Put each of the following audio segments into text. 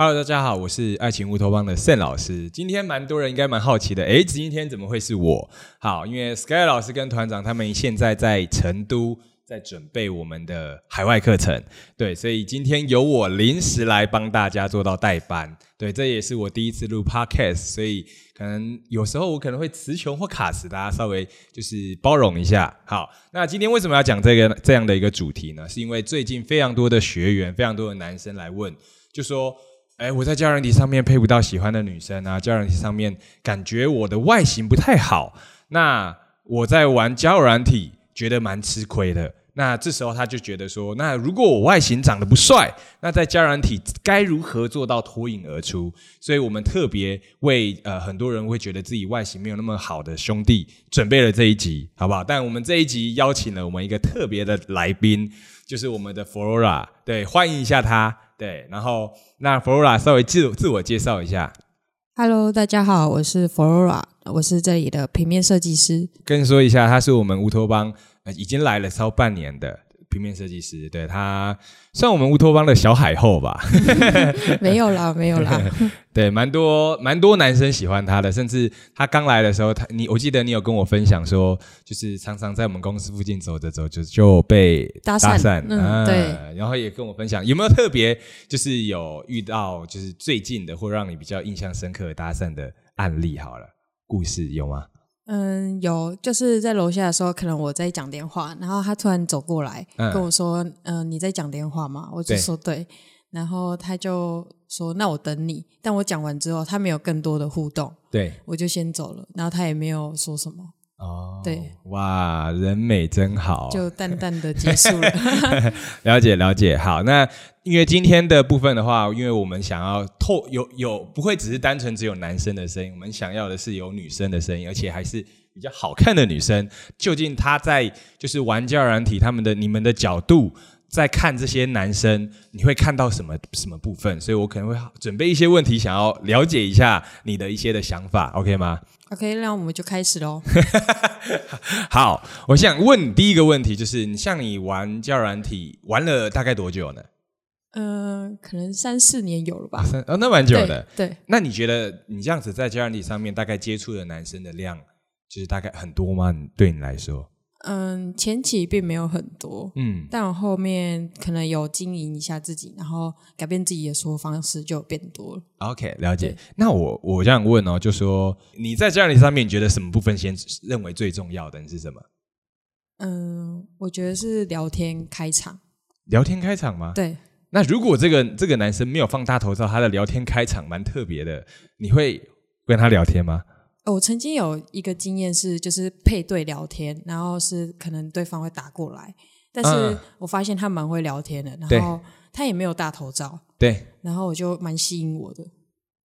Hello，大家好，我是爱情乌托邦的慎老师。今天蛮多人应该蛮好奇的，诶，今天怎么会是我？好，因为 Sky 老师跟团长他们现在在成都，在准备我们的海外课程，对，所以今天由我临时来帮大家做到代班。对，这也是我第一次录 Podcast，所以可能有时候我可能会词穷或卡词，大家稍微就是包容一下。好，那今天为什么要讲这个这样的一个主题呢？是因为最近非常多的学员，非常多的男生来问，就说。哎，我在交友体上面配不到喜欢的女生啊，交友体上面感觉我的外形不太好，那我在玩交友软体觉得蛮吃亏的。那这时候他就觉得说，那如果我外形长得不帅，那在交友体该如何做到脱颖而出？所以我们特别为呃很多人会觉得自己外形没有那么好的兄弟准备了这一集，好不好？但我们这一集邀请了我们一个特别的来宾，就是我们的 Flora，对，欢迎一下他。对，然后那 Flora 稍微自自我介绍一下。Hello，大家好，我是 Flora，我是这里的平面设计师。跟说一下，他是我们乌托邦呃已经来了超半年的。平面设计师，对他算我们乌托邦的小海后吧？没有啦，没有啦。对，蛮多蛮多男生喜欢他的，甚至他刚来的时候，他你我记得你有跟我分享说，就是常常在我们公司附近走着走就就被搭讪，嗯，对。然后也跟我分享有没有特别就是有遇到就是最近的或让你比较印象深刻的搭讪的案例？好了，故事有吗？嗯，有，就是在楼下的时候，可能我在讲电话，然后他突然走过来跟我说：“嗯，你在讲电话吗？”我就说：“对。”然后他就说：“那我等你。”但我讲完之后，他没有更多的互动，对，我就先走了。然后他也没有说什么。哦，对，哇，人美真好，就淡淡的结束了。了解了解，好，那因为今天的部分的话，因为我们想要透有有不会只是单纯只有男生的声音，我们想要的是有女生的声音，而且还是比较好看的女生。究竟她在就是玩家软体，他们的你们的角度在看这些男生，你会看到什么什么部分？所以我可能会准备一些问题，想要了解一下你的一些的想法，OK 吗？OK，那我们就开始喽。好，我想问第一个问题，就是你像你玩教软体玩了大概多久呢？嗯，可能三四年有了吧。三哦，那蛮久的。对。那你觉得你这样子在教软体上面大概接触的男生的量，就是大概很多吗？对你来说？嗯，前期并没有很多，嗯，但我后面可能有经营一下自己，然后改变自己的说方式，就变多了。OK，了解。那我我这样问哦，就说你在这样的上面，你觉得什么部分先认为最重要的是什么？嗯，我觉得是聊天开场。聊天开场吗？对。那如果这个这个男生没有放大头照，他的聊天开场蛮特别的，你会跟他聊天吗？我曾经有一个经验是，就是配对聊天，然后是可能对方会打过来，但是我发现他蛮会聊天的，然后他也没有大头照，对，然后我就蛮吸引我的。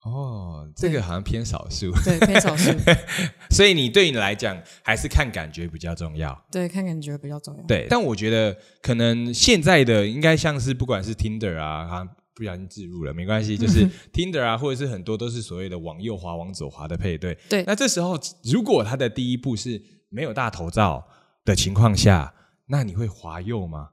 哦，这个好像偏少数，对，偏少数。所以你对你来讲，还是看感觉比较重要。对，看感觉比较重要。对，但我觉得可能现在的应该像是不管是 Tinder 啊。不小心置入了，没关系，就是 Tinder 啊，或者是很多都是所谓的往右滑、往左滑的配对。对，那这时候如果他的第一步是没有大头照的情况下，那你会滑右吗？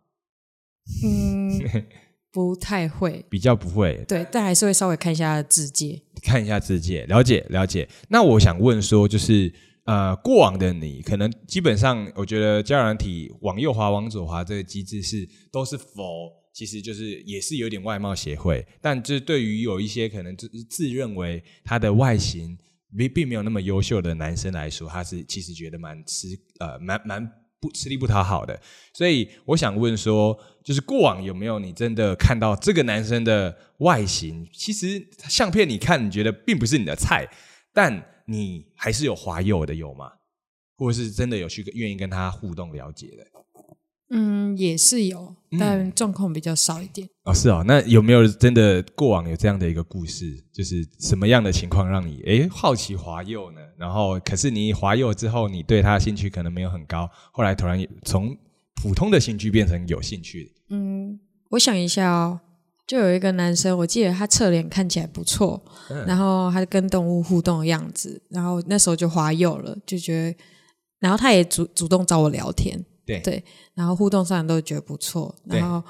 嗯，不太会，比较不会。对，但还是会稍微看一下字界，看一下字界，了解了解。那我想问说，就是呃，过往的你可能基本上，我觉得交友体往右滑、往左滑这个机制是都是否。其实就是也是有点外貌协会，但这对于有一些可能自自认为他的外形并并没有那么优秀的男生来说，他是其实觉得蛮吃呃蛮蛮不吃力不讨好的。所以我想问说，就是过往有没有你真的看到这个男生的外形，其实相片你看你觉得并不是你的菜，但你还是有滑右的有吗？或者是真的有去愿意跟他互动了解的？嗯，也是有，但状况比较少一点。哦，是哦，那有没有真的过往有这样的一个故事？就是什么样的情况让你诶好奇滑右呢？然后可是你滑右之后，你对他的兴趣可能没有很高，后来突然从普通的兴趣变成有兴趣。嗯，我想一下哦，就有一个男生，我记得他侧脸看起来不错，然后他跟动物互动的样子，然后那时候就滑右了，就觉得，然后他也主主动找我聊天。对，然后互动上都觉得不错，然后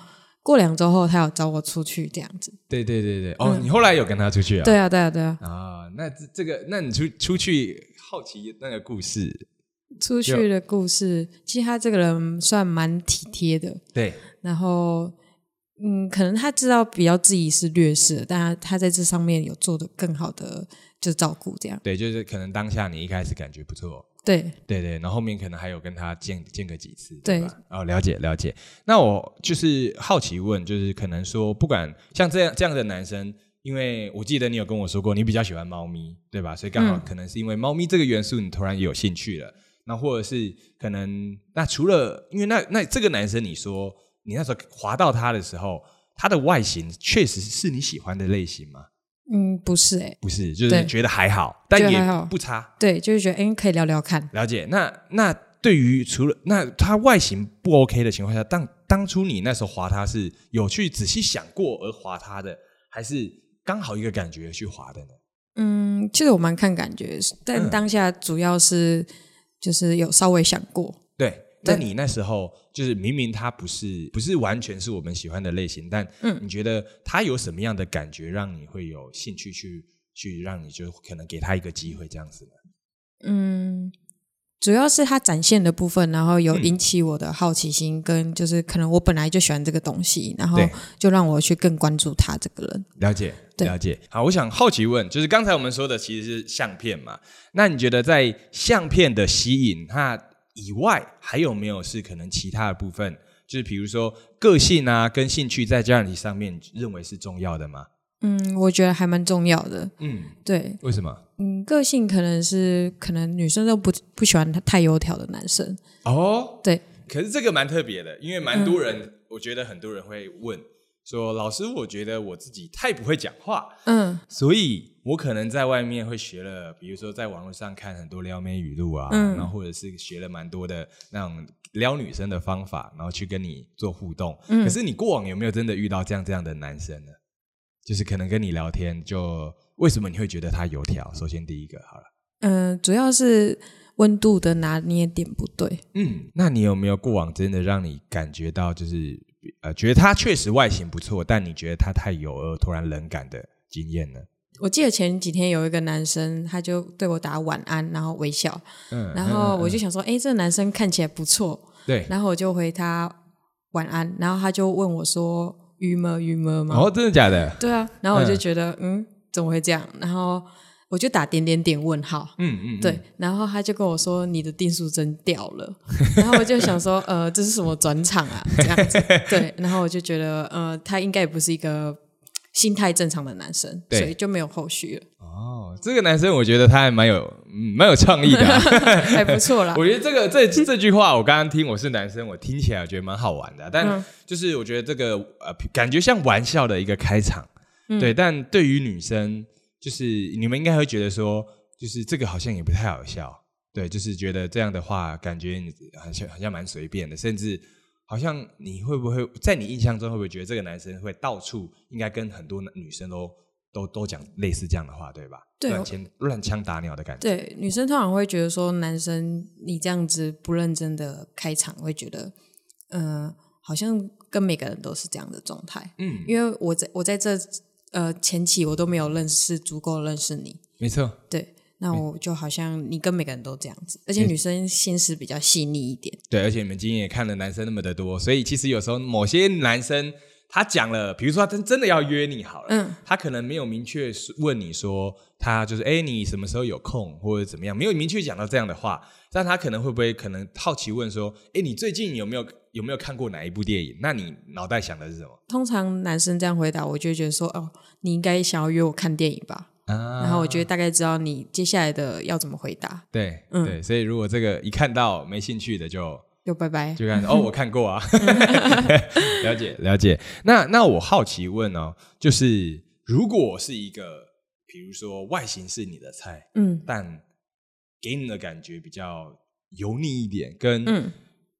过两周后，他有找我出去这样子。对对对对，哦，你后来有跟他出去啊？对啊，对啊，对啊。啊，那这这个，那你出出去好奇那个故事？出去的故事，其实他这个人算蛮体贴的。对，然后嗯，可能他知道比较自己是劣势，但他他在这上面有做的更好的就照顾这样。对，就是可能当下你一开始感觉不错。对对对，然后后面可能还有跟他见见个几次，对吧？哦，了解了解。那我就是好奇问，就是可能说，不管像这样这样的男生，因为我记得你有跟我说过，你比较喜欢猫咪，对吧？所以刚好可能是因为猫咪这个元素，你突然有兴趣了。那或者是可能，那除了因为那那这个男生，你说你那时候滑到它的时候，它的外形确实是你喜欢的类型吗？嗯，不是哎，不是，就是觉得还好，但也不差。对，就是觉得哎，可以聊聊看。了解。那那对于除了那它外形不 OK 的情况下，当当初你那时候滑它是有去仔细想过而滑它的，还是刚好一个感觉去滑的呢？嗯，其实我蛮看感觉，但当下主要是就是有稍微想过。对。那你那时候就是明明他不是不是完全是我们喜欢的类型，但你觉得他有什么样的感觉让你会有兴趣去去让你就可能给他一个机会这样子呢？嗯，主要是他展现的部分，然后有引起我的好奇心，跟就是可能我本来就喜欢这个东西，然后就让我去更关注他这个人。了解，了解。好，我想好奇问，就是刚才我们说的其实是相片嘛？那你觉得在相片的吸引他？以外，还有没有是可能其他的部分？就是比如说个性啊，跟兴趣在这样子上面认为是重要的吗？嗯，我觉得还蛮重要的。嗯，对。为什么？嗯，个性可能是可能女生都不不喜欢太油条的男生。哦，对。可是这个蛮特别的，因为蛮多人，我觉得很多人会问。说老师，我觉得我自己太不会讲话，嗯，所以我可能在外面会学了，比如说在网络上看很多撩妹语录啊，嗯，然后或者是学了蛮多的那种撩女生的方法，然后去跟你做互动。嗯，可是你过往有没有真的遇到这样这样的男生呢？就是可能跟你聊天，就为什么你会觉得他油条？首先第一个好了，嗯，主要是温度的拿捏点不对。嗯，那你有没有过往真的让你感觉到就是？呃，觉得他确实外形不错，但你觉得他太油而突然冷感的经验呢？我记得前几天有一个男生，他就对我打晚安，然后微笑，嗯，然后我就想说，哎，这个男生看起来不错，对，然后我就回他晚安，然后他就问我说，鱼吗？鱼吗？吗？哦，真的假的？对啊，然后我就觉得，嗯，怎么会这样？然后。我就打点点点问号，嗯嗯，对，然后他就跟我说你的定数针掉了，然后我就想说，呃，这是什么转场啊？这样子，对，然后我就觉得，呃，他应该也不是一个心态正常的男生，所以就没有后续了。哦，这个男生我觉得他还蛮有，蛮有创意的，还不错啦。我觉得这个这这句话，我刚刚听我是男生，我听起来我觉得蛮好玩的，但就是我觉得这个呃，感觉像玩笑的一个开场，对，但对于女生。就是你们应该会觉得说，就是这个好像也不太好笑，对，就是觉得这样的话，感觉你好像好像蛮随便的，甚至好像你会不会在你印象中会不会觉得这个男生会到处应该跟很多女生都都都讲类似这样的话，对吧？对，乱枪乱枪打鸟的感觉。对，女生通常会觉得说，男生你这样子不认真的开场，会觉得，嗯，好像跟每个人都是这样的状态。嗯，因为我在我在这。呃，前期我都没有认识足够认识你，没错。对，那我就好像你跟每个人都这样子，而且女生心思比较细腻一点。对，而且你们今天也看了男生那么的多，所以其实有时候某些男生他讲了，比如说他真真的要约你好了，嗯，他可能没有明确问你说他就是哎你什么时候有空或者怎么样，没有明确讲到这样的话，但他可能会不会可能好奇问说，哎你最近有没有？有没有看过哪一部电影？那你脑袋想的是什么？通常男生这样回答，我就觉得说，哦，你应该想要约我看电影吧？啊，然后我觉得大概知道你接下来的要怎么回答。对，嗯，对，所以如果这个一看到没兴趣的，就就拜拜，就看哦，我看过啊，了解了解。那那我好奇问哦，就是如果是一个，比如说外形是你的菜，嗯，但给你的感觉比较油腻一点，跟嗯。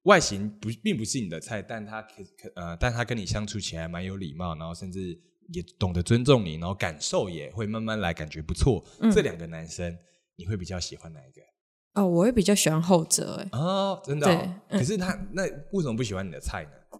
外形不并不是你的菜，但他可可呃，但他跟你相处起来蛮有礼貌，然后甚至也懂得尊重你，然后感受也会慢慢来，感觉不错。这两个男生，你会比较喜欢哪一个？哦，我会比较喜欢后者，哎。哦，真的。对。可是他那为什么不喜欢你的菜呢？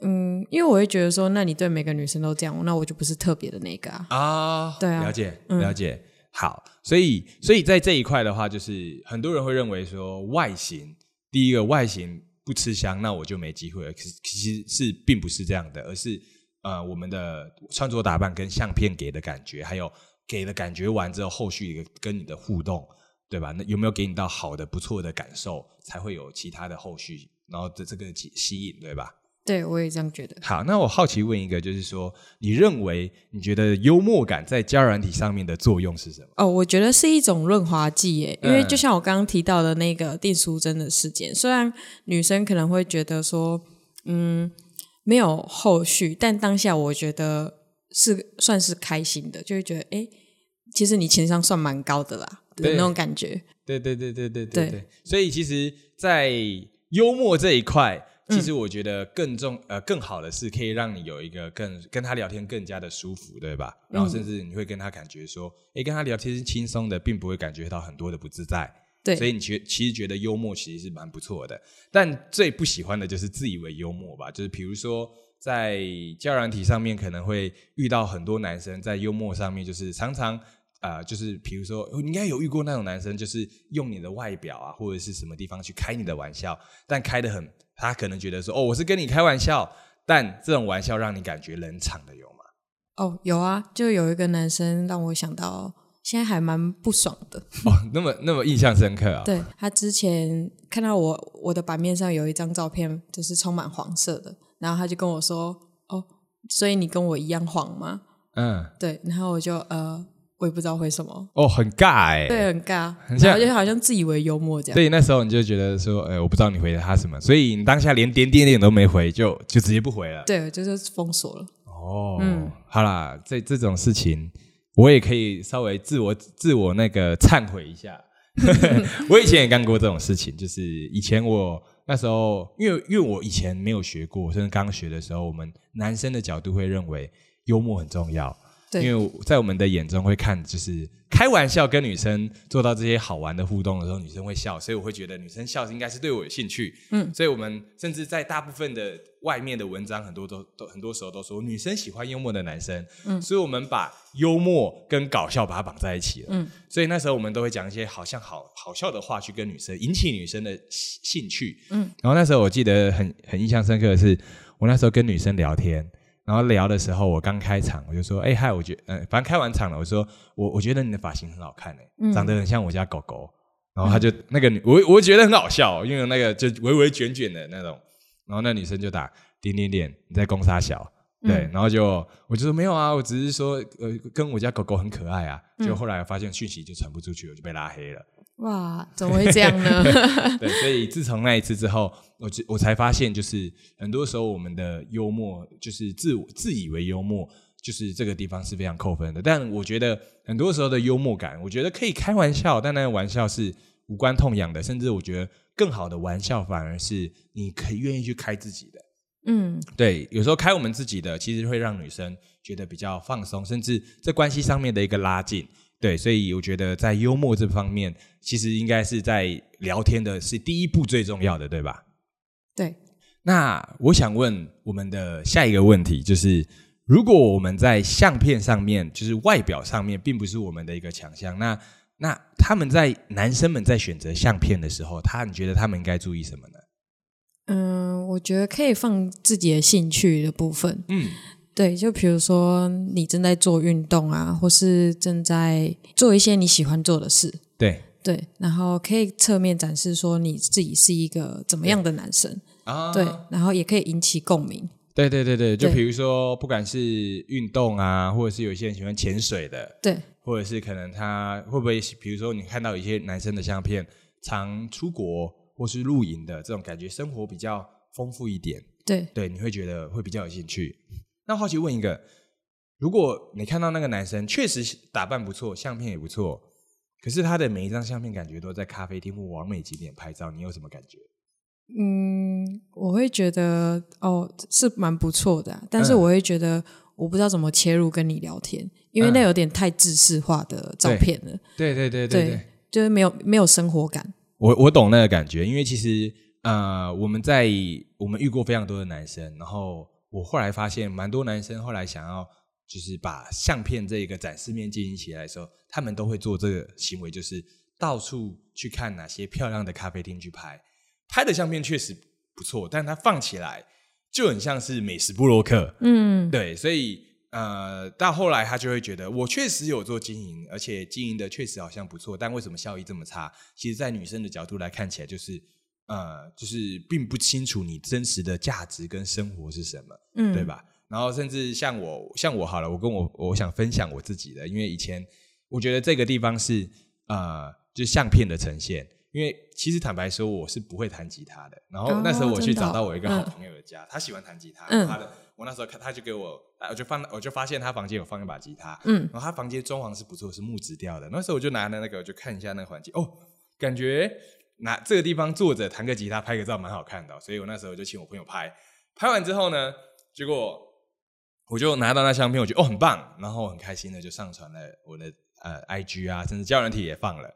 嗯，嗯，因为我会觉得说，那你对每个女生都这样，那我就不是特别的那个啊。啊，对啊了解了解。好，所以所以在这一块的话，就是很多人会认为说，外形第一个外形不吃香，那我就没机会了。可是其实是并不是这样的，而是呃，我们的穿着打扮跟相片给的感觉，还有给的感觉完之后，后续一个跟你的互动，对吧？那有没有给你到好的、不错的感受，才会有其他的后续，然后这这个吸吸引，对吧？对，我也这样觉得。好，那我好奇问一个，就是说，你认为你觉得幽默感在交友软体上面的作用是什么？哦，我觉得是一种润滑剂耶，因为就像我刚刚提到的那个订书针的事件，虽然女生可能会觉得说，嗯，没有后续，但当下我觉得是算是开心的，就会觉得，哎，其实你情商算蛮高的啦，的那种感觉。对对对对对对对，所以其实，在幽默这一块。其实我觉得更重呃更好的是可以让你有一个更跟他聊天更加的舒服，对吧？然后甚至你会跟他感觉说，哎，跟他聊天是轻松的，并不会感觉到很多的不自在。对，所以你觉其实觉得幽默其实是蛮不错的。但最不喜欢的就是自以为幽默吧，就是比如说在教软体上面可能会遇到很多男生在幽默上面就是常常啊，就是比如说你应该有遇过那种男生，就是用你的外表啊或者是什么地方去开你的玩笑，但开的很。他可能觉得说：“哦，我是跟你开玩笑，但这种玩笑让你感觉冷场的有吗？”哦，有啊，就有一个男生让我想到，现在还蛮不爽的。哦，那么那么印象深刻啊！对他之前看到我我的版面上有一张照片，就是充满黄色的，然后他就跟我说：“哦，所以你跟我一样黄吗？”嗯，对，然后我就呃。我也不知道为什么哦，很尬哎，对，很尬，很像，就好像自以为幽默这样。所以那时候你就觉得说，哎，我不知道你回了他什么，所以你当下连点点点都没回，就就直接不回了。对，就是封锁了。哦，嗯，好啦，这这种事情我也可以稍微自我自我那个忏悔一下。我以前也干过这种事情，就是以前我那时候，因为因为我以前没有学过，甚至刚学的时候，我们男生的角度会认为幽默很重要。因为在我们的眼中会看，就是开玩笑跟女生做到这些好玩的互动的时候，女生会笑，所以我会觉得女生笑应该是对我有兴趣。嗯，所以我们甚至在大部分的外面的文章，很多都都很多时候都说女生喜欢幽默的男生。嗯，所以我们把幽默跟搞笑把它绑在一起了。嗯，所以那时候我们都会讲一些好像好好笑的话去跟女生引起女生的兴趣。嗯，然后那时候我记得很很印象深刻的是，我那时候跟女生聊天。然后聊的时候，我刚开场，我就说：“哎嗨，我觉，嗯，反正开完场了，我说我我觉得你的发型很好看诶，长得很像我家狗狗。”然后他就那个女，我我觉得很好笑，因为那个就微微卷卷的那种。然后那女生就打点点点，你在攻杀小，对，然后就我就说没有啊，我只是说呃，跟我家狗狗很可爱啊。就后来发现讯息就传不出去，我就被拉黑了。哇，怎么会这样呢？对，所以自从那一次之后，我就我才发现，就是很多时候我们的幽默，就是自我自以为幽默，就是这个地方是非常扣分的。但我觉得很多时候的幽默感，我觉得可以开玩笑，但那个玩笑是无关痛痒的，甚至我觉得更好的玩笑反而是你可以愿意去开自己的。嗯，对，有时候开我们自己的，其实会让女生觉得比较放松，甚至在关系上面的一个拉近。对，所以我觉得在幽默这方面，其实应该是在聊天的是第一步最重要的，对吧？对。那我想问我们的下一个问题，就是如果我们在相片上面，就是外表上面，并不是我们的一个强项，那那他们在男生们在选择相片的时候，他你觉得他们应该注意什么呢？嗯，我觉得可以放自己的兴趣的部分。嗯。对，就比如说你正在做运动啊，或是正在做一些你喜欢做的事。对对，然后可以侧面展示说你自己是一个怎么样的男生啊？对，然后也可以引起共鸣。对对对对，就比如说不管是运动啊，或者是有些人喜欢潜水的，对，或者是可能他会不会，比如说你看到一些男生的相片，常出国或是露营的这种感觉，生活比较丰富一点。对对，你会觉得会比较有兴趣。那好奇问一个，如果你看到那个男生确实打扮不错，相片也不错，可是他的每一张相片感觉都在咖啡厅或完美景点拍照，你有什么感觉？嗯，我会觉得哦是蛮不错的，但是我会觉得我不知道怎么切入跟你聊天，因为那有点太制式化的照片了。对对对对对，就是没有没有生活感。我我懂那个感觉，因为其实呃我们在我们遇过非常多的男生，然后。我后来发现，蛮多男生后来想要就是把相片这个展示面经营起来的时候，他们都会做这个行为，就是到处去看哪些漂亮的咖啡厅去拍，拍的相片确实不错，但它放起来就很像是美食布洛克，嗯，对，所以。呃，到后来他就会觉得，我确实有做经营，而且经营的确实好像不错，但为什么效益这么差？其实，在女生的角度来看起来，就是呃，就是并不清楚你真实的价值跟生活是什么，嗯，对吧？然后甚至像我，像我好了，我跟我我想分享我自己的，因为以前我觉得这个地方是呃，就相片的呈现。因为其实坦白说，我是不会弹吉他的。然后那时候我去找到我一个好朋友的家，他喜欢弹吉他。他的我那时候看，他就给我，我就放，我就发现他房间有放一把吉他。嗯，然后他房间装潢是不错，是木质调的。那时候我就拿了那个，就看一下那个环境。哦，感觉拿这个地方坐着弹个吉他，拍个照蛮好看的。所以我那时候就请我朋友拍。拍完之后呢，结果我就拿到那相片，我觉得哦很棒，然后很开心的就上传了我的呃 IG 啊，甚至教人体也放了。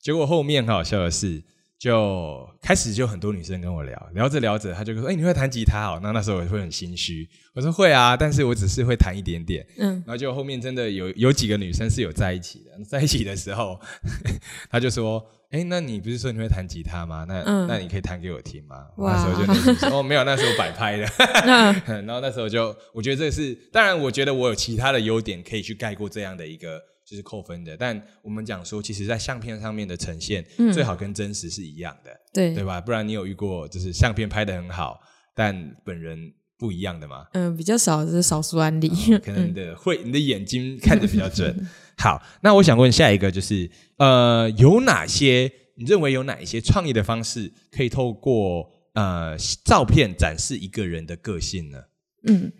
结果后面很好笑的是，就开始就很多女生跟我聊，聊着聊着，她就说：“哎，你会弹吉他哦？”那那时候我会很心虚，我说：“会啊，但是我只是会弹一点点。”嗯，然后就后面真的有有几个女生是有在一起的，在一起的时候，他就说：“哎，那你不是说你会弹吉他吗？那那你可以弹给我听吗？”那时候就说：“哦，没有，那时候摆拍的。”然后那时候就我觉得这是，当然我觉得我有其他的优点可以去盖过这样的一个。就是扣分的，但我们讲说，其实，在相片上面的呈现，最好跟真实是一样的，对对吧？不然你有遇过，就是相片拍的很好，但本人不一样的吗？嗯，比较少，这是少数案例。可能你的会，你的眼睛看的比较准。好，那我想问下一个，就是呃，有哪些你认为有哪一些创意的方式，可以透过呃照片展示一个人的个性呢？嗯。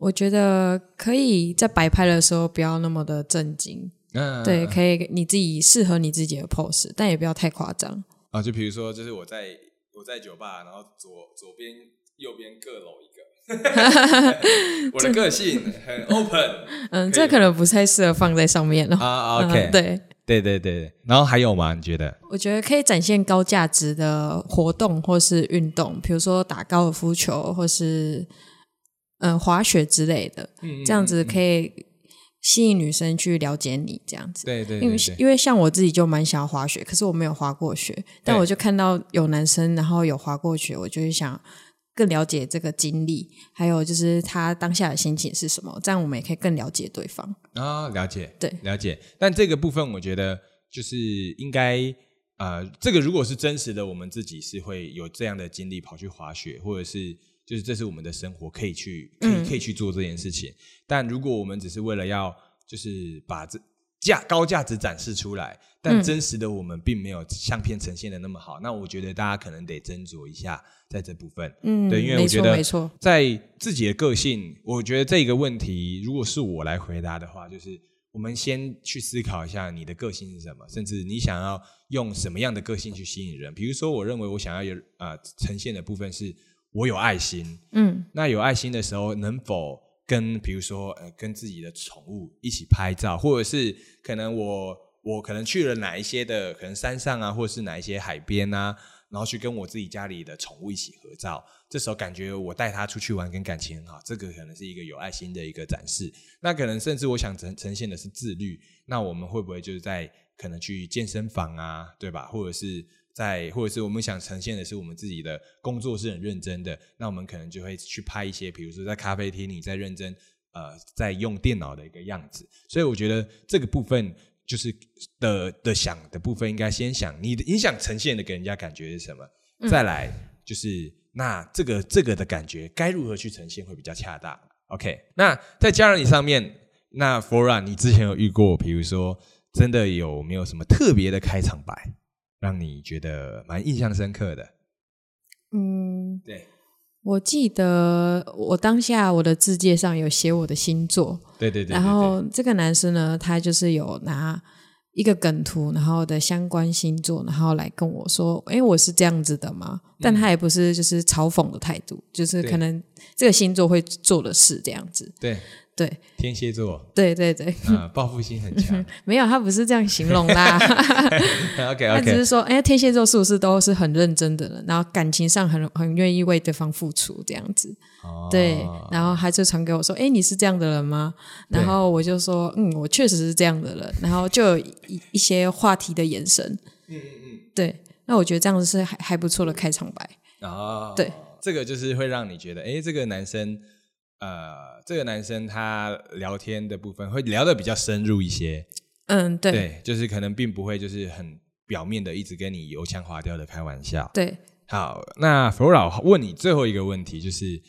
我觉得可以在摆拍的时候不要那么的震惊，嗯，对，可以你自己适合你自己的 pose，但也不要太夸张啊。就比如说，就是我在我在酒吧，然后左左边右边各搂一个，我的个性很 open，嗯，这可能不太适合放在上面了啊。OK，对对对对，然后还有吗？你觉得？我觉得可以展现高价值的活动或是运动，比如说打高尔夫球或是。嗯，滑雪之类的，这样子可以吸引女生去了解你，这样子。对对，因为因为像我自己就蛮想要滑雪，可是我没有滑过雪，但我就看到有男生然后有滑过雪，我就会想更了解这个经历，还有就是他当下的心情是什么，这样我们也可以更了解对方啊，了解，对，了解。但这个部分我觉得就是应该啊，这个如果是真实的，我们自己是会有这样的经历跑去滑雪，或者是。就是这是我们的生活，可以去可以可以去做这件事情。但如果我们只是为了要就是把这价高价值展示出来，但真实的我们并没有相片呈现的那么好，那我觉得大家可能得斟酌一下在这部分。嗯，对，因为我觉得在自己的个性，我觉得这个问题，如果是我来回答的话，就是我们先去思考一下你的个性是什么，甚至你想要用什么样的个性去吸引人。比如说，我认为我想要有呃呈现的部分是。我有爱心，嗯，那有爱心的时候，能否跟比如说呃，跟自己的宠物一起拍照，或者是可能我我可能去了哪一些的可能山上啊，或者是哪一些海边啊，然后去跟我自己家里的宠物一起合照，这时候感觉我带它出去玩跟感情很好，这个可能是一个有爱心的一个展示。那可能甚至我想呈呈现的是自律，那我们会不会就是在可能去健身房啊，对吧？或者是。在或者是我们想呈现的是我们自己的工作是很认真的，那我们可能就会去拍一些，比如说在咖啡厅里在认真呃在用电脑的一个样子。所以我觉得这个部分就是的的想的部分，应该先想你的你想呈现的给人家感觉是什么，再来就是那这个这个的感觉该如何去呈现会比较恰当。OK，那在家人里上面，那 Flora 你之前有遇过，比如说真的有没有什么特别的开场白？让你觉得蛮印象深刻的，嗯，对，我记得我当下我的字界上有写我的星座，对对对，然后这个男生呢，他就是有拿一个梗图，然后的相关星座，然后来跟我说，哎，我是这样子的嘛？但他也不是就是嘲讽的态度，就是可能这个星座会做的事这样子，对。对，天蝎座，对对对，啊，报复心很强。没有，他不是这样形容啦。OK OK，他只是说，哎，天蝎座是不是都是很认真的人，然后感情上很很愿意为对方付出这样子？对，然后他就传给我说，哎，你是这样的人吗？然后我就说，嗯，我确实是这样的人。然后就有一一些话题的眼神，嗯嗯嗯，对，那我觉得这样子是还还不错的开场白啊。对，这个就是会让你觉得，哎，这个男生。呃，这个男生他聊天的部分会聊的比较深入一些，嗯，对，对，就是可能并不会就是很表面的一直跟你油腔滑调的开玩笑。对，好，那弗老问你最后一个问题，就是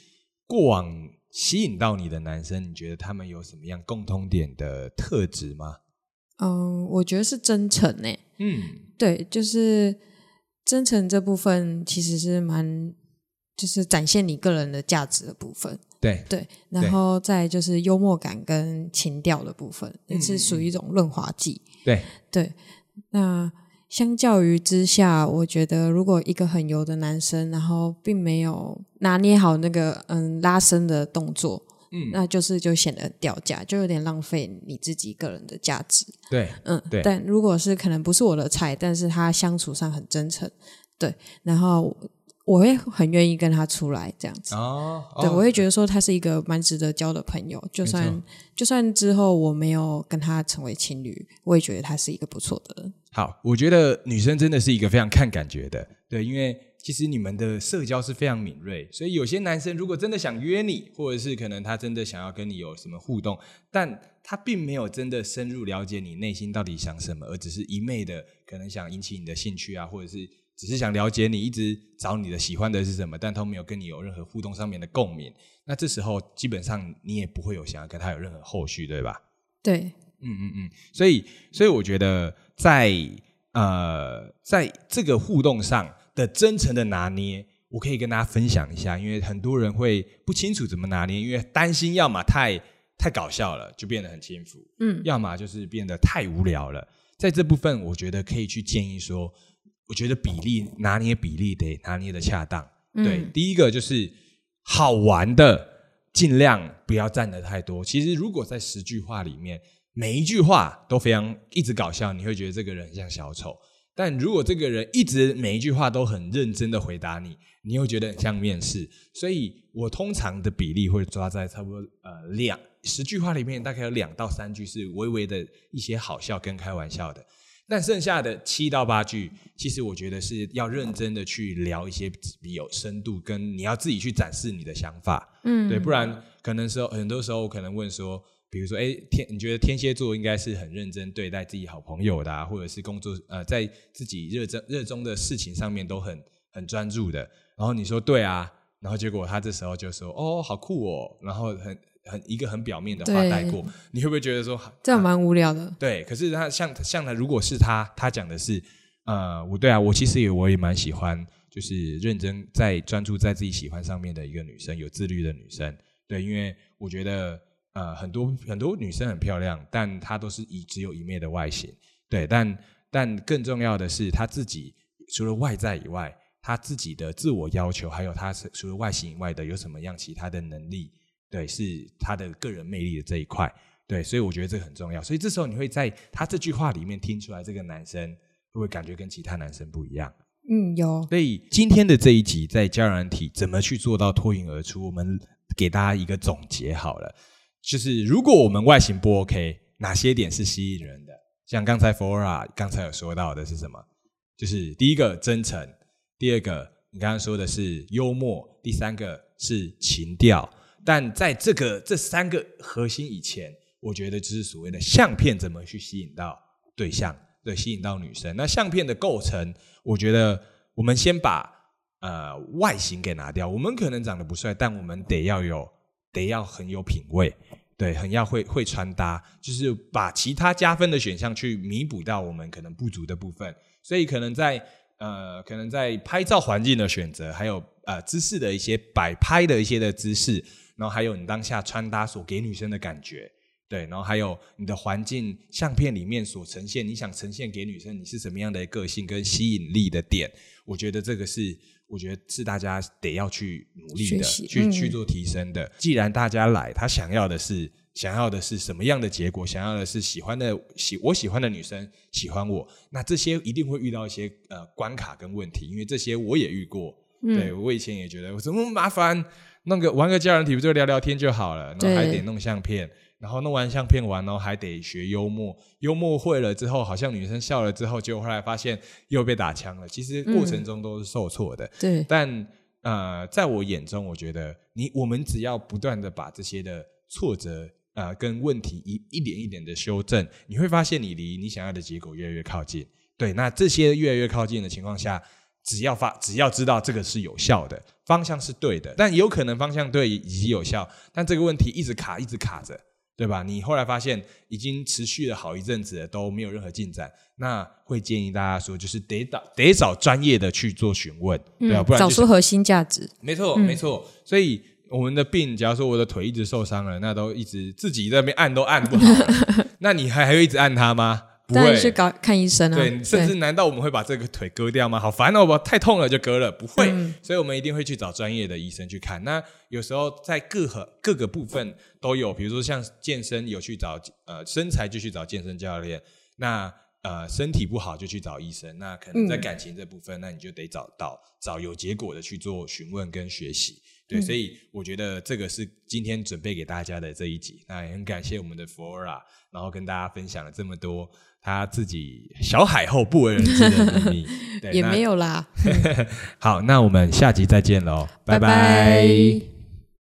过往吸引到你的男生，你觉得他们有什么样共通点的特质吗？嗯，我觉得是真诚呢。嗯，对，就是真诚这部分其实是蛮，就是展现你个人的价值的部分。对对，然后再就是幽默感跟情调的部分，也是属于一种润滑剂。对对，那相较于之下，我觉得如果一个很油的男生，然后并没有拿捏好那个嗯拉伸的动作，嗯，那就是就显得掉价，就有点浪费你自己个人的价值。对，嗯，对。但如果是可能不是我的菜，但是他相处上很真诚，对，然后。我会很愿意跟他出来这样子，哦对我会觉得说他是一个蛮值得交的朋友，就算就算之后我没有跟他成为情侣，我也觉得他是一个不错的人。好，我觉得女生真的是一个非常看感觉的，对，因为其实你们的社交是非常敏锐，所以有些男生如果真的想约你，或者是可能他真的想要跟你有什么互动，但他并没有真的深入了解你内心到底想什么，而只是一昧的可能想引起你的兴趣啊，或者是。只是想了解你，一直找你的喜欢的是什么，但他没有跟你有任何互动上面的共鸣。那这时候基本上你也不会有想要跟他有任何后续，对吧？对，嗯嗯嗯。所以，所以我觉得在呃，在这个互动上的真诚的拿捏，我可以跟大家分享一下，因为很多人会不清楚怎么拿捏，因为担心要么太太搞笑了，就变得很轻浮，嗯，要么就是变得太无聊了。在这部分，我觉得可以去建议说。我觉得比例拿捏比例得拿捏的恰当。对，第一个就是好玩的，尽量不要占的太多。其实如果在十句话里面，每一句话都非常一直搞笑，你会觉得这个人很像小丑。但如果这个人一直每一句话都很认真的回答你，你又觉得很像面试。所以我通常的比例会抓在差不多呃两十句话里面，大概有两到三句是微微的一些好笑跟开玩笑的。但剩下的七到八句，其实我觉得是要认真的去聊一些比有深度，跟你要自己去展示你的想法，嗯，对，不然可能时候很多时候我可能问说，比如说，哎，天，你觉得天蝎座应该是很认真对待自己好朋友的，或者是工作呃，在自己热衷热衷的事情上面都很很专注的，然后你说对啊，然后结果他这时候就说，哦，好酷哦，然后很。很一个很表面的话带过，你会不会觉得说这样蛮无聊的？对，可是他像像他，如果是他，他讲的是，呃，我对啊，我其实也我也蛮喜欢，就是认真在专注在自己喜欢上面的一个女生，有自律的女生。对，因为我觉得呃，很多很多女生很漂亮，但她都是以只有一面的外形。对，但但更重要的是，她自己除了外在以外，她自己的自我要求，还有她除了外形以外的有什么样其他的能力。对，是他的个人魅力的这一块，对，所以我觉得这个很重要。所以这时候你会在他这句话里面听出来，这个男生会不会感觉跟其他男生不一样？嗯，有。所以今天的这一集在教人体怎么去做到脱颖而出，我们给大家一个总结好了，就是如果我们外形不 OK，哪些点是吸引人的？像刚才 Flora 刚才有说到的是什么？就是第一个真诚，第二个你刚刚说的是幽默，第三个是情调。但在这个这三个核心以前，我觉得就是所谓的相片怎么去吸引到对象，对，吸引到女生。那相片的构成，我觉得我们先把呃外形给拿掉。我们可能长得不帅，但我们得要有，得要很有品味，对，很要会会穿搭，就是把其他加分的选项去弥补到我们可能不足的部分。所以可能在呃，可能在拍照环境的选择，还有呃姿势的一些摆拍的一些的姿势。然后还有你当下穿搭所给女生的感觉，对，然后还有你的环境相片里面所呈现，你想呈现给女生你是什么样的个性跟吸引力的点，我觉得这个是我觉得是大家得要去努力的，去去做提升的。既然大家来，他想要的是想要的是什么样的结果？想要的是喜欢的喜我喜欢的女生喜欢我，那这些一定会遇到一些呃关卡跟问题，因为这些我也遇过。对我以前也觉得我怎么麻烦，弄个玩个家人体不就聊聊天就好了，然后还得弄相片，然后弄完相片完，然后还得学幽默，幽默会了之后，好像女生笑了之后，就后来发现又被打枪了。其实过程中都是受挫的。对，但呃，在我眼中，我觉得你我们只要不断的把这些的挫折啊跟问题一一点一点的修正，你会发现你离你想要的结果越来越靠近。对，那这些越来越靠近的情况下。只要发，只要知道这个是有效的，方向是对的，但有可能方向对以及有效，但这个问题一直卡，一直卡着，对吧？你后来发现已经持续了好一阵子了都没有任何进展，那会建议大家说，就是得找得找专业的去做询问，对吧？不然找出核心价值。没错，没错。所以我们的病，假如说我的腿一直受伤了，那都一直自己在那边按都按不好，那你还还会一直按它吗？当然去搞看医生啊！对，甚至难道我们会把这个腿割掉吗？好烦哦！我太痛了就割了，不会。所以我们一定会去找专业的医生去看。那有时候在各个各个部分都有，比如说像健身有去找呃身材就去找健身教练，那呃身体不好就去找医生。那可能在感情这部分，那你就得找到找有结果的去做询问跟学习。对，所以我觉得这个是今天准备给大家的这一集。那也很感谢我们的 Flora，然后跟大家分享了这么多。他自己小海后不为人知的秘密，也没有啦。好，那我们下集再见喽，拜拜。